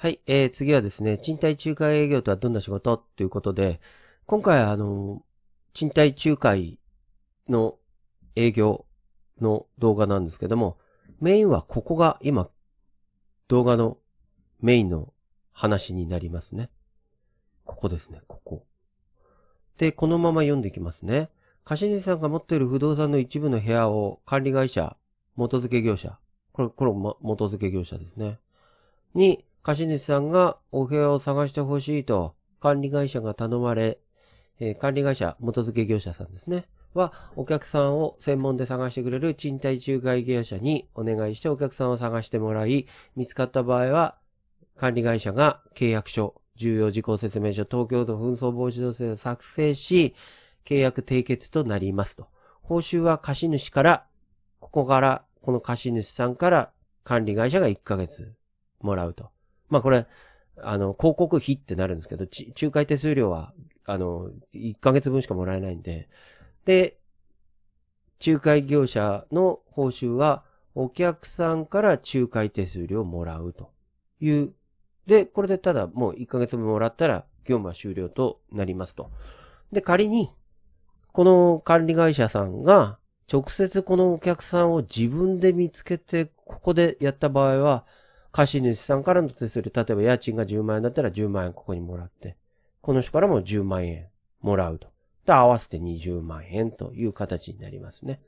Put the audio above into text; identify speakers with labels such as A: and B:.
A: はい、えー、次はですね、賃貸仲介営業とはどんな仕事？ということで、今回はあの、賃貸仲介の営業の動画なんですけども、メインはここが今、動画のメインの話になりますね。ここですね、ここ。で、このまま読んでいきますね。貸主さんが持っている不動産の一部の部屋を管理会社、元付け業者、これ、これ、も元付け業者ですね。に、貸主さんがお部屋を探してほしいと管理会社が頼まれ、えー管理会社、元付業者さんですね。は、お客さんを専門で探してくれる賃貸仲介業者にお願いしてお客さんを探してもらい、見つかった場合は、管理会社が契約書、重要事項説明書、東京都紛争防止条例を作成し、契約締結となりますと。報酬は貸主から、ここから、この貸主さんから管理会社が1ヶ月もらうと。まあこれ、あの、広告費ってなるんですけど、ち仲介手数料は、あの、1ヶ月分しかもらえないんで、で、仲介業者の報酬は、お客さんから仲介手数料をもらうという。で、これでただもう1ヶ月分もらったら業務は終了となりますと。で、仮に、この管理会社さんが直接このお客さんを自分で見つけて、ここでやった場合は、貸主さんからの手数料、例えば家賃が10万円だったら10万円ここにもらって、この人からも10万円もらうと。と、合わせて20万円という形になりますね。